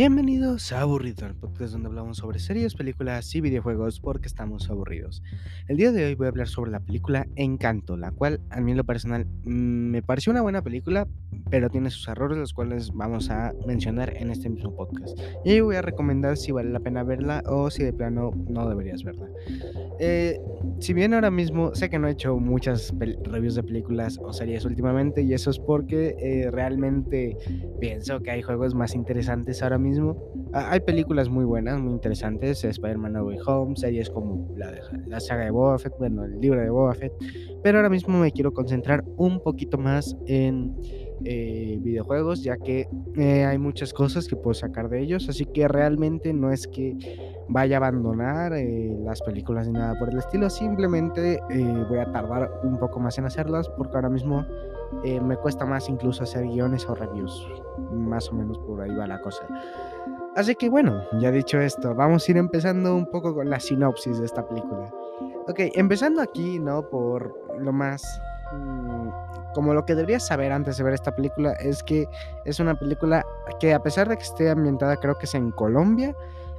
Bienvenidos a Aburrido, el podcast donde hablamos sobre series, películas y videojuegos porque estamos aburridos. El día de hoy voy a hablar sobre la película Encanto, la cual a mí en lo personal mm, me pareció una buena película, pero tiene sus errores, los cuales vamos a mencionar en este mismo podcast. Y ahí voy a recomendar si vale la pena verla o si de plano no deberías verla. Eh, si bien ahora mismo sé que no he hecho muchas reviews de películas o series últimamente, y eso es porque eh, realmente pienso que hay juegos más interesantes ahora mismo. Hay películas muy buenas, muy interesantes, Spider-Man No Way Home, series como la, saga de Boba Fett, bueno, el libro de Boba Fett, pero ahora mismo me quiero concentrar un poquito más en eh, videojuegos, ya que eh, hay muchas cosas que puedo sacar de ellos, así que realmente no es que vaya a abandonar eh, las películas ni nada por el estilo, simplemente voy a tardar un poco más en hacerlas porque ahora mismo me cuesta más incluso hacer guiones o reviews, más o menos por ahí va la cosa. Así que bueno, ya dicho esto, vamos a ir empezando un poco con la sinopsis de esta película. Ok, empezando aquí, ¿no? Por lo más mm, como lo que deberías saber antes de ver esta película es que es una película que a pesar de que esté ambientada creo que es en Colombia,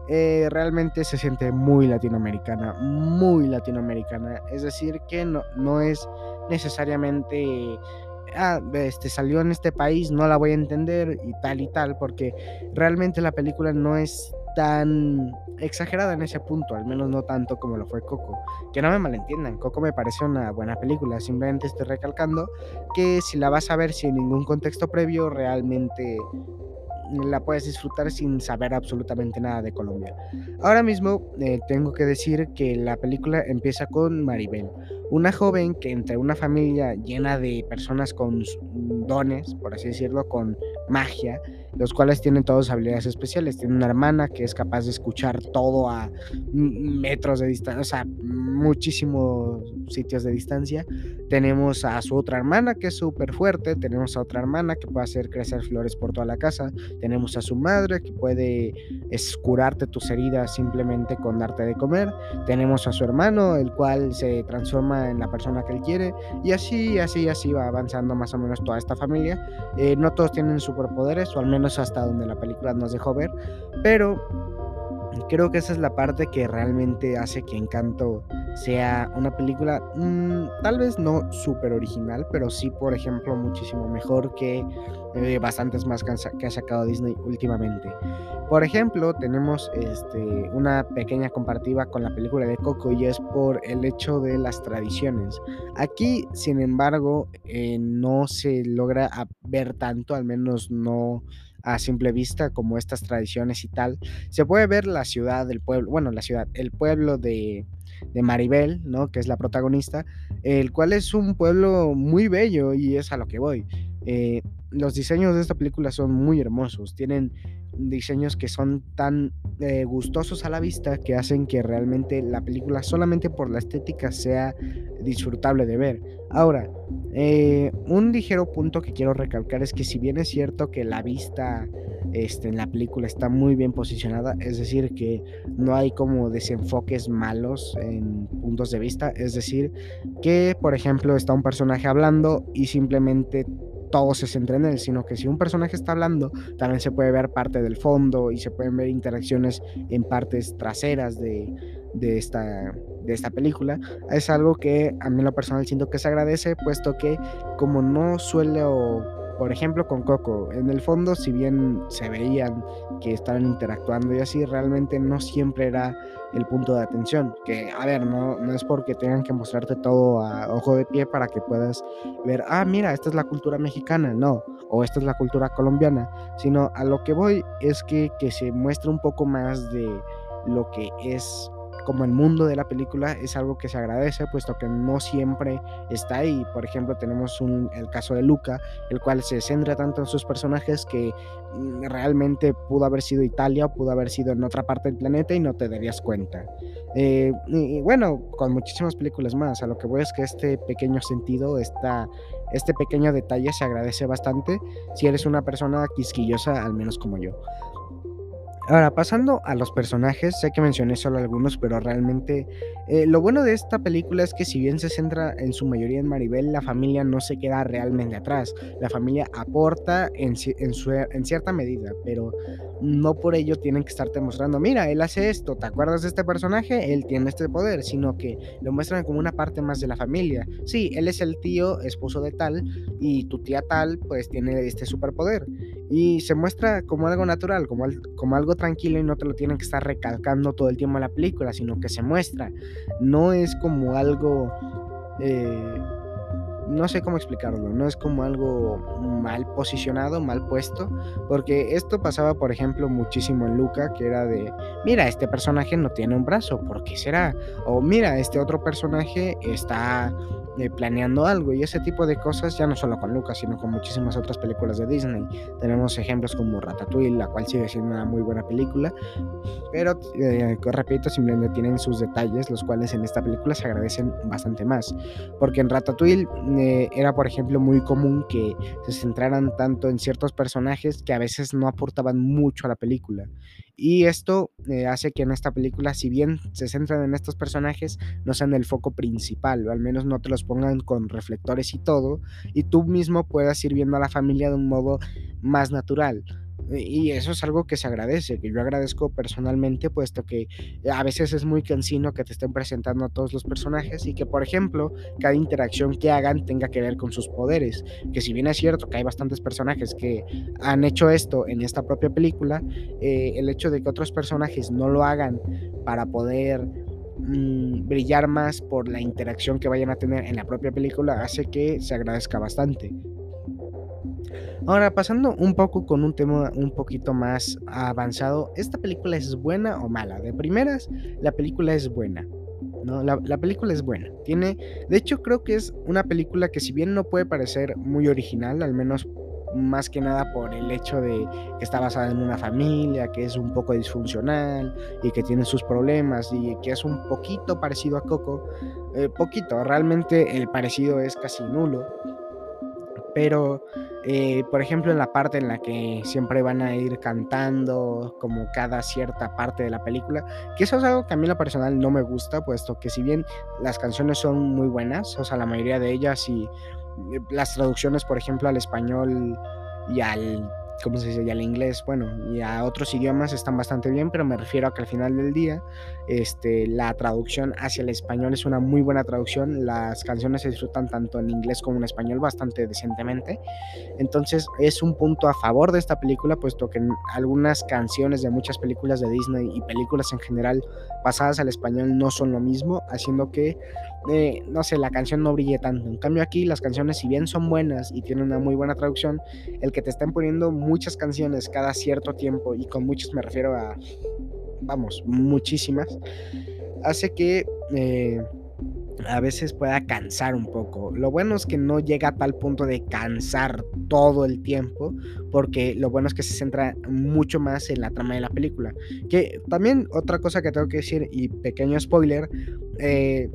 eh, realmente se siente muy latinoamericana, muy latinoamericana. Es decir, que no, no es necesariamente, ah, este, salió en este país, no la voy a entender y tal y tal, porque realmente la película no es tan exagerada en ese punto, al menos no tanto como lo fue Coco. Que no me malentiendan, Coco me parece una buena película, simplemente estoy recalcando que si la vas a ver sin ningún contexto previo, realmente la puedes disfrutar sin saber absolutamente nada de Colombia. Ahora mismo eh, tengo que decir que la película empieza con Maribel, una joven que entre una familia llena de personas con dones, por así decirlo, con magia, los cuales tienen todas habilidades especiales. Tiene una hermana que es capaz de escuchar todo a metros de distancia, o sea, muchísimos sitios de distancia. Tenemos a su otra hermana que es súper fuerte, tenemos a otra hermana que puede hacer crecer flores por toda la casa, tenemos a su madre que puede curarte tus heridas simplemente con darte de comer, tenemos a su hermano, el cual se transforma en la persona que él quiere, y así, así, así va avanzando más o menos toda esta familia. Eh, no todos tienen superpoderes, o al menos hasta donde la película nos dejó ver, pero creo que esa es la parte que realmente hace que Encanto sea una película mm, tal vez no súper original, pero sí, por ejemplo, muchísimo mejor que eh, bastantes más que ha sacado Disney últimamente. Por ejemplo, tenemos este, una pequeña comparativa con la película de Coco y es por el hecho de las tradiciones. Aquí, sin embargo, eh, no se logra ver tanto, al menos no a simple vista como estas tradiciones y tal. Se puede ver la ciudad del pueblo, bueno, la ciudad, el pueblo de, de Maribel, ¿no? Que es la protagonista, el cual es un pueblo muy bello y es a lo que voy. Eh, los diseños de esta película son muy hermosos, tienen diseños que son tan eh, gustosos a la vista que hacen que realmente la película solamente por la estética sea disfrutable de ver. Ahora, eh, un ligero punto que quiero recalcar es que si bien es cierto que la vista este, en la película está muy bien posicionada, es decir, que no hay como desenfoques malos en puntos de vista, es decir, que por ejemplo está un personaje hablando y simplemente todo se centra en él, sino que si un personaje está hablando, también se puede ver parte del fondo y se pueden ver interacciones en partes traseras de, de esta, de esta película. Es algo que a mí lo personal siento que se agradece, puesto que como no suele por ejemplo, con Coco, en el fondo, si bien se veían que estaban interactuando y así, realmente no siempre era el punto de atención. Que, a ver, no, no es porque tengan que mostrarte todo a ojo de pie para que puedas ver, ah, mira, esta es la cultura mexicana, no, o esta es la cultura colombiana, sino a lo que voy es que, que se muestre un poco más de lo que es como el mundo de la película es algo que se agradece, puesto que no siempre está ahí. Por ejemplo, tenemos un, el caso de Luca, el cual se centra tanto en sus personajes que mm, realmente pudo haber sido Italia o pudo haber sido en otra parte del planeta y no te darías cuenta. Eh, y, bueno, con muchísimas películas más, a lo que voy es que este pequeño sentido, esta, este pequeño detalle se agradece bastante si eres una persona quisquillosa, al menos como yo. Ahora, pasando a los personajes, sé que mencioné solo algunos, pero realmente eh, lo bueno de esta película es que si bien se centra en su mayoría en Maribel, la familia no se queda realmente atrás. La familia aporta en, en, su, en cierta medida, pero no por ello tienen que estarte mostrando, mira, él hace esto, ¿te acuerdas de este personaje? Él tiene este poder, sino que lo muestran como una parte más de la familia. Sí, él es el tío, esposo de tal, y tu tía tal, pues tiene este superpoder. Y se muestra como algo natural, como, como algo tranquilo y no te lo tienen que estar recalcando todo el tiempo en la película, sino que se muestra. No es como algo... Eh, no sé cómo explicarlo, no es como algo mal posicionado, mal puesto, porque esto pasaba, por ejemplo, muchísimo en Luca, que era de, mira, este personaje no tiene un brazo, ¿por qué será? O mira, este otro personaje está planeando algo y ese tipo de cosas, ya no solo con Lucas, sino con muchísimas otras películas de Disney. Tenemos ejemplos como Ratatouille, la cual sigue siendo una muy buena película, pero eh, repito, simplemente tienen sus detalles, los cuales en esta película se agradecen bastante más. Porque en Ratatouille eh, era, por ejemplo, muy común que se centraran tanto en ciertos personajes que a veces no aportaban mucho a la película. Y esto eh, hace que en esta película, si bien se centran en estos personajes, no sean el foco principal, o al menos no te los pongan con reflectores y todo, y tú mismo puedas ir viendo a la familia de un modo más natural. Y eso es algo que se agradece, que yo agradezco personalmente, puesto que a veces es muy cansino que te estén presentando a todos los personajes y que, por ejemplo, cada interacción que hagan tenga que ver con sus poderes. Que si bien es cierto que hay bastantes personajes que han hecho esto en esta propia película, eh, el hecho de que otros personajes no lo hagan para poder mm, brillar más por la interacción que vayan a tener en la propia película hace que se agradezca bastante. Ahora, pasando un poco con un tema un poquito más avanzado, ¿esta película es buena o mala? De primeras, la película es buena. ¿no? La, la, película es buena. Tiene, de hecho, creo que es una película que si bien no puede parecer muy original, al menos más que nada por el hecho de que está basada en una familia, que es un poco disfuncional y que tiene sus problemas y que es un poquito parecido a Coco, eh, poquito, realmente el parecido es casi nulo pero eh, por ejemplo en la parte en la que siempre van a ir cantando como cada cierta parte de la película, que eso es algo que a mí lo personal no me gusta, puesto que si bien las canciones son muy buenas, o sea, la mayoría de ellas y eh, las traducciones, por ejemplo, al español y al ¿cómo se dice? Y al inglés, bueno, y a otros idiomas están bastante bien, pero me refiero a que al final del día, este, la traducción hacia el español es una muy buena traducción. Las canciones se disfrutan tanto en inglés como en español bastante decentemente. Entonces, es un punto a favor de esta película, puesto que algunas canciones de muchas películas de Disney y películas en general pasadas al español no son lo mismo, haciendo que no sé, la canción no brille tanto. En cambio aquí las canciones, si bien son buenas y tienen una muy buena traducción, el que te estén poniendo muchas canciones cada cierto tiempo, y con muchas me refiero a, vamos, muchísimas, hace que... Eh, a veces pueda cansar un poco. Lo bueno es que no llega a tal punto de cansar todo el tiempo, porque lo bueno es que se centra mucho más en la trama de la película. Que también otra cosa que tengo que decir, y pequeño spoiler, eh,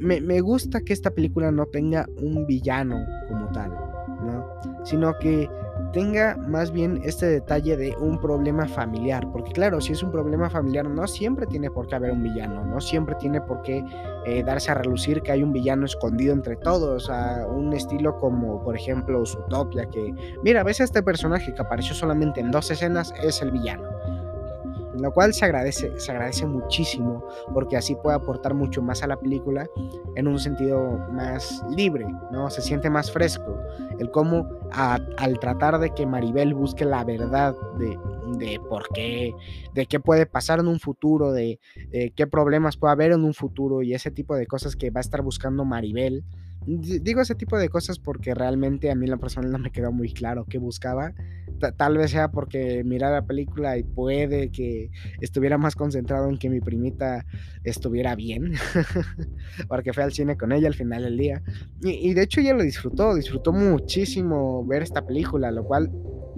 me, gusta que esta película no tenga un villano como tal, ¿no? Sino que tenga más bien este detalle de un problema familiar. Porque claro, si es un problema familiar, no siempre tiene por qué haber un villano, no siempre tiene por qué eh, darse a relucir que hay un villano escondido entre todos, a un estilo como por ejemplo Zootopia, que mira, ves a este personaje que apareció solamente en dos escenas, es el villano lo cual se agradece, se agradece muchísimo porque así puede aportar mucho más a la película en un sentido más libre, ¿no? Se siente más fresco. El cómo al tratar de que Maribel busque la verdad de, de, por qué, de qué puede pasar en un futuro, de, de qué problemas puede haber en un futuro y ese tipo de cosas que va a estar buscando Maribel. Digo ese tipo de cosas porque realmente a mí la persona no me quedó muy claro qué buscaba tal vez sea porque mirar la película y puede que estuviera más concentrado en que mi primita estuviera bien, porque fue al cine con ella al final del día. Y, de hecho ella lo disfrutó, disfrutó muchísimo ver esta película, lo cual,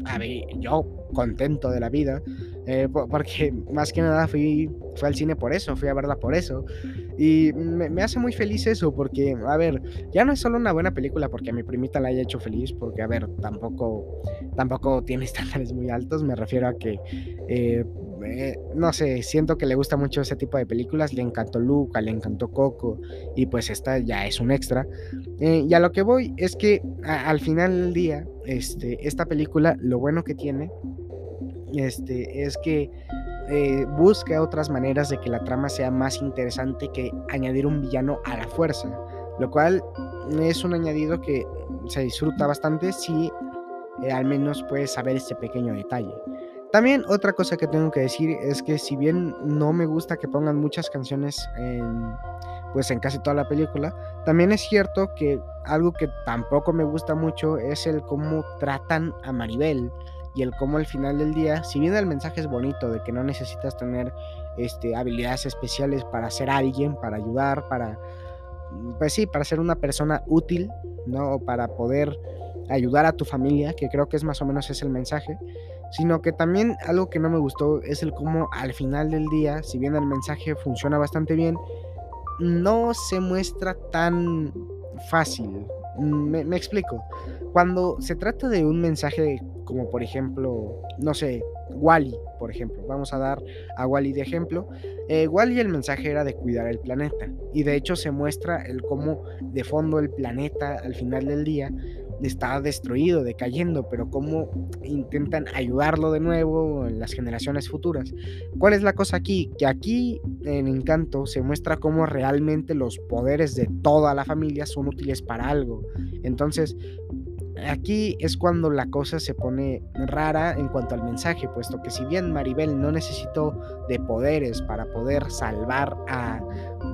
a ver, yo contento de la vida, eh, porque más que nada fui, fui al cine por eso, fui a verla por eso. Y me, hace muy feliz eso, porque, a ver, ya no es solo una buena película porque a mi primita la haya hecho feliz, porque, a ver, tampoco, tampoco tiene estándares muy altos, me refiero a que, eh, eh, no sé, siento que le gusta mucho ese tipo de películas. Le encantó Luca, le encantó Coco y pues esta ya es un extra. Eh, y a lo que voy es que al final del día, este, esta película, lo bueno que tiene este, es que eh, busca otras maneras de que la trama sea más interesante que añadir un villano a la fuerza, lo cual es un añadido que se disfruta bastante si eh, al menos puedes saber este pequeño detalle. También otra cosa que tengo que decir es que si bien no me gusta que pongan muchas canciones en, pues en casi toda la película, también es cierto que algo que tampoco me gusta mucho es el cómo tratan a Maribel y el cómo al final del día, si bien el mensaje es bonito de que no necesitas tener este, habilidades especiales para ser alguien, para ayudar, para, pues sí, para ser una persona útil, ¿no? O para poder ayudar a tu familia, que creo que es más o menos ese el mensaje, sino que también algo que no me gustó es el cómo al final del día, si bien el mensaje funciona bastante bien, no se muestra tan fácil. Me, me explico. Cuando se trata de un mensaje como por ejemplo, no sé, Wally, por ejemplo. Vamos a dar a Wally de ejemplo. Eh, Wally el mensaje era de cuidar el planeta. Y de hecho se muestra el cómo de fondo el planeta al final del día está destruido, decayendo, pero cómo intentan ayudarlo de nuevo en las generaciones futuras. ¿Cuál es la cosa aquí? Que aquí en Encanto se muestra cómo realmente los poderes de toda la familia son útiles para algo. Entonces, Aquí es cuando la cosa se pone rara en cuanto al mensaje, puesto que si bien Maribel no necesitó de poderes para poder salvar a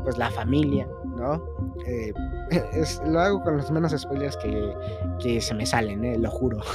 pues la familia, ¿no? Eh, lo hago con los menos spoilers que, se me salen, ¿eh? lo juro.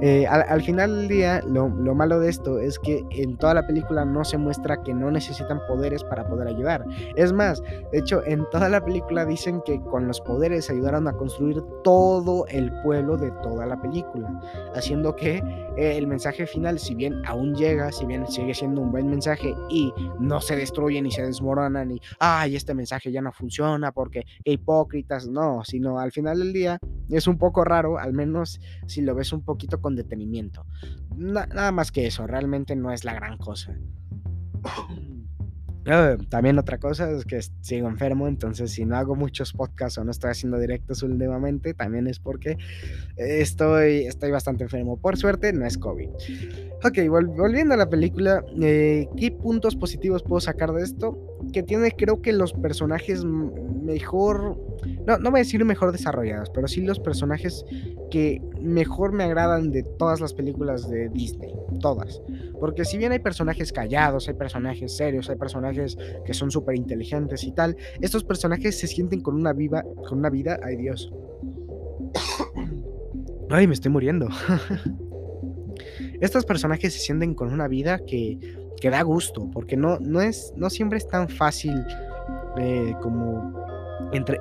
Eh, al, final del día, lo, lo, malo de esto es que en toda la película no se muestra que no necesitan poderes para poder ayudar. Es más, de hecho, en toda la película dicen que con los poderes ayudaron a construir todo el pueblo de toda la película, haciendo que el mensaje final, si bien aún llega, si bien sigue siendo un buen mensaje y no se destruyen y se desmoronan y, ay, este mensaje ya no funciona porque hipócritas, no, sino al final del día es un poco raro, al menos si lo ves un poquito con detenimiento. nada más que eso, realmente no es la gran cosa. Ah, también otra cosa es que sigo enfermo, entonces si no hago muchos podcasts o no estoy haciendo directos últimamente, también es porque estoy, estoy bastante enfermo. Por suerte, no es COVID. Ok, volviendo a la película, eh, ¿qué puntos positivos puedo sacar de esto? Que tiene creo que los personajes mejor, no, no voy a decir mejor desarrollados, pero sí los personajes que mejor me agradan de todas las películas de Disney, todas. Porque si bien hay personajes callados, hay personajes serios, hay personajes que son súper inteligentes y tal, estos personajes se sienten con una, viva, con una vida, ay Dios. Ay, me estoy muriendo. Estos personajes se sienten con una vida que, que da gusto, porque no, no, es, no siempre es tan fácil eh, como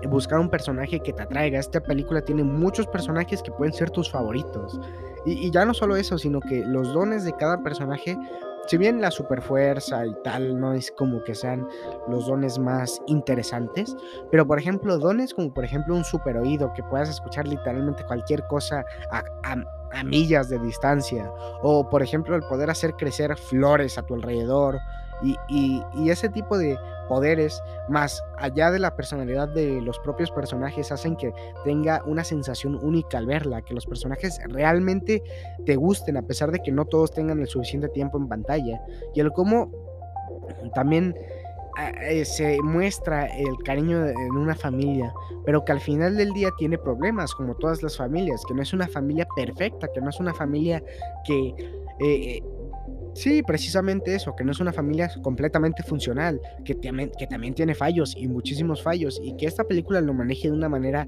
buscar un personaje que te atraiga. Esta película tiene muchos personajes que pueden ser tus favoritos. Y, ya no solo eso, sino que los dones de cada personaje, si bien la superfuerza y tal no es como que sean los dones más interesantes, pero por ejemplo, dones como por ejemplo un super oído, que puedas escuchar literalmente cualquier cosa a a millas de distancia. O por ejemplo el poder hacer crecer flores a tu alrededor. Y, ese tipo de poderes, más allá de la personalidad de los propios personajes, hacen que tenga una sensación única al verla, que los personajes realmente te gusten, a pesar de que no todos tengan el suficiente tiempo en pantalla. Y el cómo también eh, se muestra el cariño en una familia, pero que al final del día tiene problemas, como todas las familias, que no es una familia perfecta, que no es una familia que eh, Sí, precisamente eso, que no es una familia completamente funcional, que, también tiene fallos y muchísimos fallos, y que esta película lo maneje de una manera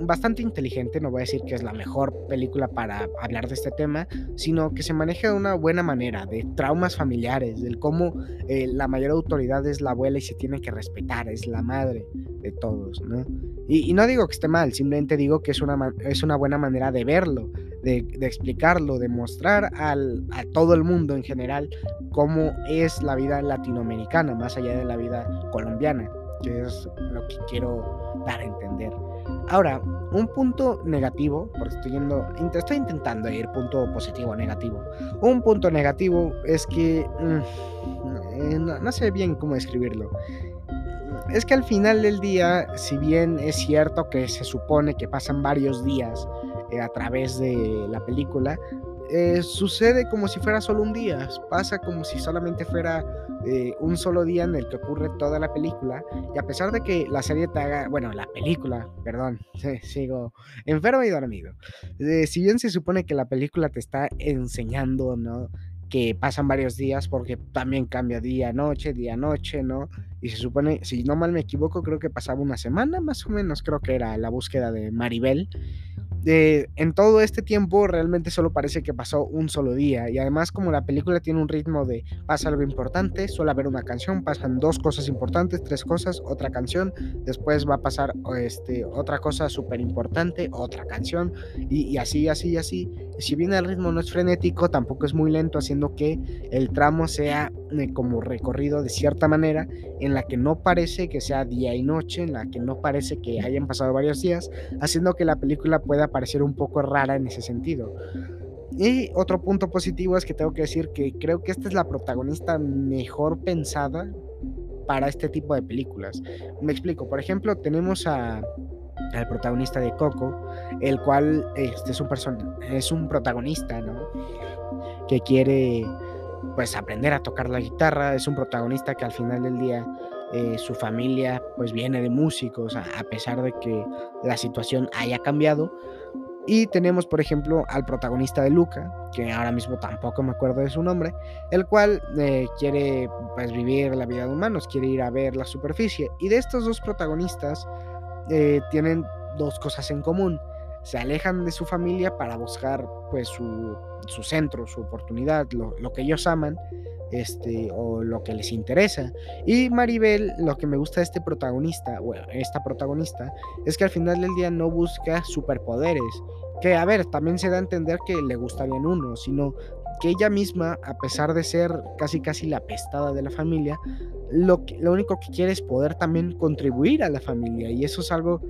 bastante inteligente, no voy a decir que es la mejor película para hablar de este tema, sino que se maneja de una buena manera, de traumas familiares, del cómo eh, la mayor autoridad es la abuela y se tiene que respetar, es la madre de todos, ¿no? Y, no digo que esté mal, simplemente digo que es una, es una buena manera de verlo, de, explicarlo, de mostrar al, a todo el mundo en general cómo es la vida latinoamericana, más allá de la vida colombiana, que es lo que quiero dar a entender. Ahora, un punto negativo, porque estoy yendo, estoy intentando ir punto positivo negativo. Un punto negativo es que mm, eh, no, sé bien cómo describirlo. Es que al final del día, si bien es cierto que se supone que pasan varios días eh, a través de la película, eh, sucede como si fuera solo un día, pasa como si solamente fuera eh, un solo día en el que ocurre toda la película, y a pesar de que la serie te haga, bueno, la película, perdón, sigo enfermo y dormido, si bien se supone que la película te está enseñando, ¿no? que pasan varios días porque también cambia día noche, día noche, ¿no? Y se supone, si no mal me equivoco, creo que pasaba una semana más o menos, creo que era la búsqueda de Maribel en todo este tiempo realmente solo parece que pasó un solo día y además como la película tiene un ritmo de pasa algo importante, suele haber una canción, pasan dos cosas importantes, tres cosas, otra canción, después va a pasar este, otra cosa súper importante, otra canción y, así, así, así. si bien el ritmo no es frenético, tampoco es muy lento, haciendo que el tramo sea eh, como recorrido de cierta manera en la que no parece que sea día y noche, en la que no parece que hayan pasado varios días, haciendo que la película pueda parecer un poco rara en ese sentido. Y otro punto positivo es que tengo que decir que creo que esta es la protagonista mejor pensada para este tipo de películas. Me explico, por ejemplo, tenemos al protagonista de Coco, el cual este, es, un es un protagonista, ¿no? Que quiere pues aprender a tocar la guitarra, es un protagonista que al final del día eh, su familia pues viene de músicos, a, pesar de que la situación haya cambiado. Y tenemos, por ejemplo, al protagonista de Luca, que ahora mismo tampoco me acuerdo de su nombre, el cual eh, quiere pues, vivir la vida de humanos, quiere ir a ver la superficie. Y de estos dos protagonistas eh, tienen dos cosas en común. Se alejan de su familia para buscar pues, su, su centro, su oportunidad, lo, lo que ellos aman este, o lo que les interesa. Y Maribel, lo que me gusta de este protagonista, bueno, esta protagonista, es que al final del día no busca superpoderes. Que, a ver, también se da a entender que le gustarían uno, sino que ella misma, a pesar de ser casi casi la pestada de la familia, lo, lo único que quiere es poder también contribuir a la familia. Y eso es algo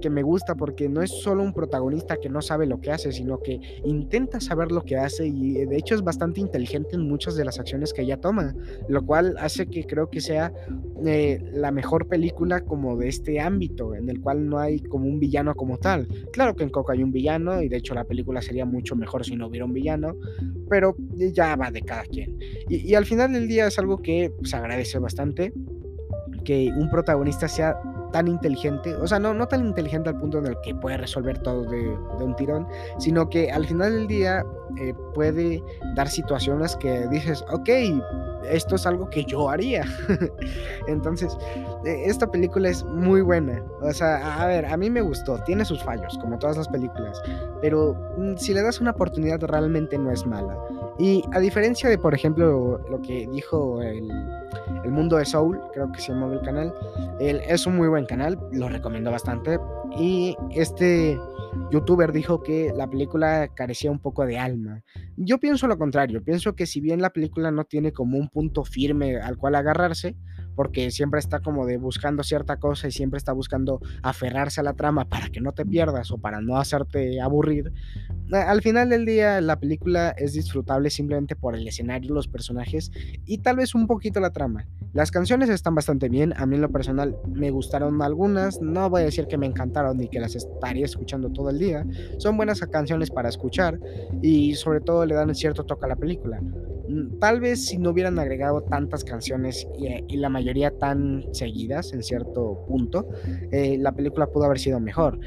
que, me gusta porque no es solo un protagonista que no sabe lo que hace, sino que intenta saber lo que hace y eh, de hecho es bastante inteligente en muchas de las acciones que ella toma, lo cual hace que creo que sea eh, la mejor película como de este ámbito, en el cual no hay como un villano como tal. Claro que en Coco hay un villano y de hecho la película sería mucho mejor si no hubiera un villano, pero ya va de cada quien. Y, al final del día es algo que se agradece bastante que un protagonista sea tan inteligente, o sea, no, no tan inteligente al punto en el que puede resolver todo de, un tirón, sino que al final del día eh, puede dar situaciones que dices, ok, esto es algo que yo haría. Entonces, eh, esta película es muy buena. O sea, a ver, a mí me gustó, tiene sus fallos, como todas las películas, pero mm, si le das una oportunidad realmente no es mala. Y a diferencia de, por ejemplo, lo que dijo el el Mundo de Soul, creo que se llama el canal. Él es un muy buen canal, lo recomiendo bastante. Y este youtuber dijo que la película carecía un poco de alma. Yo pienso lo contrario, pienso que si bien la película no tiene como un punto firme al cual agarrarse, porque siempre está como de buscando cierta cosa y siempre está buscando aferrarse a la trama para que no te pierdas o para no hacerte aburrir. Al final del día la película es disfrutable simplemente por el escenario, los personajes y tal vez un poquito la trama. Las canciones están bastante bien, a mí en lo personal me gustaron algunas, no voy a decir que me encantaron ni que las estaría escuchando todo el día, son buenas canciones para escuchar y sobre todo le dan un cierto toque a la película. Mm, tal vez si no hubieran agregado tantas canciones y, la mayoría tan seguidas en cierto punto, eh, la película pudo haber sido mejor.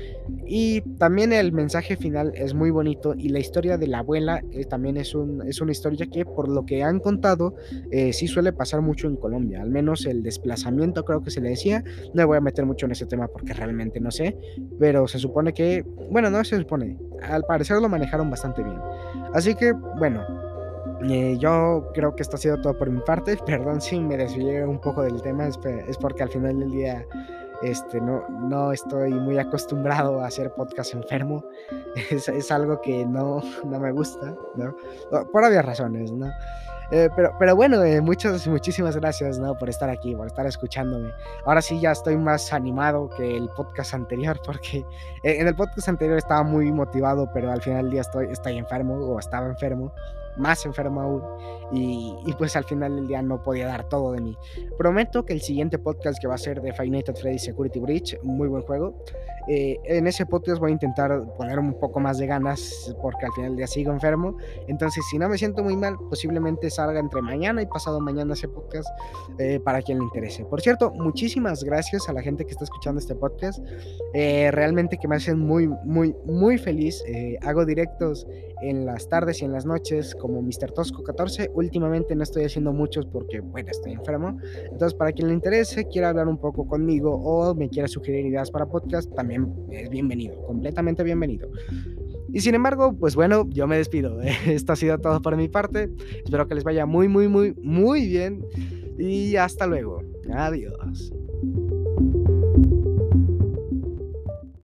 Y también el mensaje final es muy bonito y la historia de la abuela eh, también es, un, es una historia que por lo que han contado eh, sí suele pasar mucho en Colombia, al menos el desplazamiento creo que se le decía, no me voy a meter mucho en ese tema porque realmente no sé, pero se supone que, bueno, no se supone, al parecer lo manejaron bastante bien. Así que, bueno, eh, yo creo que esto ha sido todo por mi parte. Perdón si me desvié un poco del tema, es, porque al final del día este, no, no estoy muy acostumbrado a hacer podcast enfermo. Es, es algo que no, no me gusta, ¿no? Por obvias razones, ¿no? Eh, pero, pero bueno, eh, muchas, muchísimas gracias ¿no? por estar aquí, por estar escuchándome. Ahora sí ya estoy más animado que el podcast anterior, porque en el podcast anterior estaba muy motivado, pero al final del día estoy, estoy enfermo o estaba enfermo más enfermo aún y, y, pues al final del día no podía dar todo de mí. Prometo que el siguiente podcast que va a ser de Five Nights at Freddy's Security Breach, muy buen juego, eh, en ese podcast voy a intentar poner un poco más de ganas porque al final del día sigo enfermo. Entonces si no me siento muy mal, posiblemente salga entre mañana y pasado mañana ese podcast eh, para quien le interese. Por cierto, muchísimas gracias a la gente que está escuchando este podcast. Eh, realmente que me hacen muy, muy, muy feliz. Eh, hago directos en las tardes y en las noches como Mr. Tosco 14. Últimamente no estoy haciendo muchos porque, bueno, estoy enfermo. Entonces, para quien le interese, quiera hablar un poco conmigo o me quiera sugerir ideas para podcast, también es bienvenido, completamente bienvenido. Y sin embargo, pues bueno, yo me despido. Esto ha sido todo por mi parte. Espero que les vaya muy, muy, muy, muy bien. Y hasta luego. Adiós.